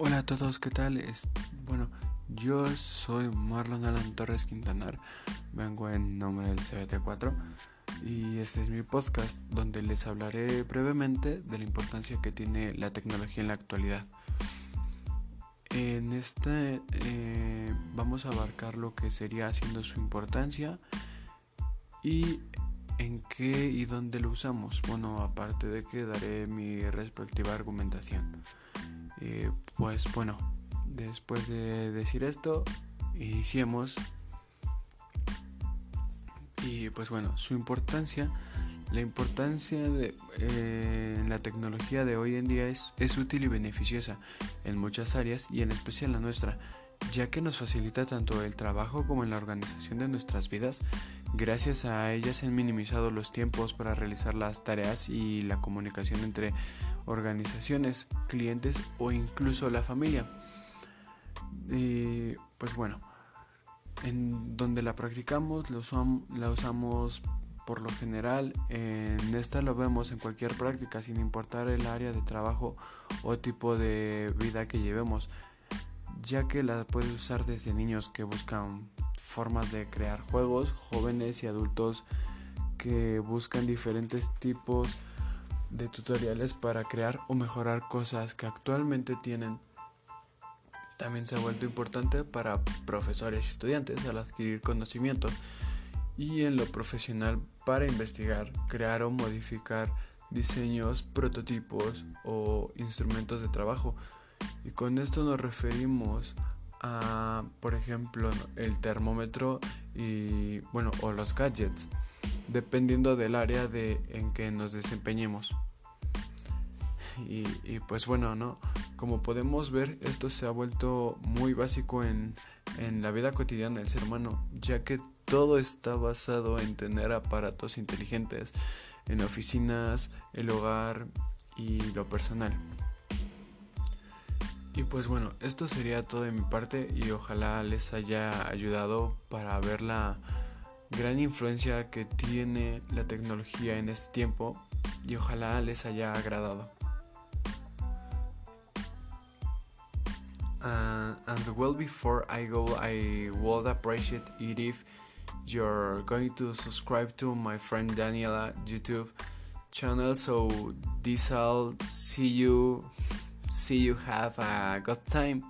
Hola a todos, ¿qué tal? bueno, yo soy Marlon Alan Torres Quintanar, vengo en nombre del CBT4 y este es mi podcast donde les hablaré brevemente de la importancia que tiene la tecnología en la actualidad. En este eh, vamos a abarcar lo que sería haciendo su importancia y en qué y dónde lo usamos. Bueno, aparte de que daré mi respectiva argumentación. Eh, pues bueno, después de decir esto, iniciemos. Y pues bueno, su importancia, la importancia de eh, la tecnología de hoy en día es, es útil y beneficiosa en muchas áreas y en especial la nuestra, ya que nos facilita tanto el trabajo como en la organización de nuestras vidas. Gracias a ellas se han minimizado los tiempos para realizar las tareas y la comunicación entre organizaciones, clientes o incluso la familia. Y pues bueno, en donde la practicamos, la usamos por lo general. En esta lo vemos en cualquier práctica, sin importar el área de trabajo o tipo de vida que llevemos, ya que la puedes usar desde niños que buscan formas de crear juegos, jóvenes y adultos que buscan diferentes tipos de tutoriales para crear o mejorar cosas que actualmente tienen. También se ha vuelto importante para profesores y estudiantes al adquirir conocimiento y en lo profesional para investigar, crear o modificar diseños, prototipos o instrumentos de trabajo. Y con esto nos referimos a, por ejemplo, el termómetro y, bueno, o los gadgets dependiendo del área de, en que nos desempeñemos. Y, pues bueno, ¿no? Como podemos ver, esto se ha vuelto muy básico en, en la vida cotidiana del ser humano, ya que todo está basado en tener aparatos inteligentes en oficinas, el hogar y lo personal. Y pues bueno, esto sería todo de mi parte y ojalá les haya ayudado para ver la gran influencia que tiene la tecnología en este tiempo y ojalá les haya agradado. Uh, and well before I go I would appreciate it if you're going to subscribe to my friend Daniela YouTube channel so this I'll see you see you have a good time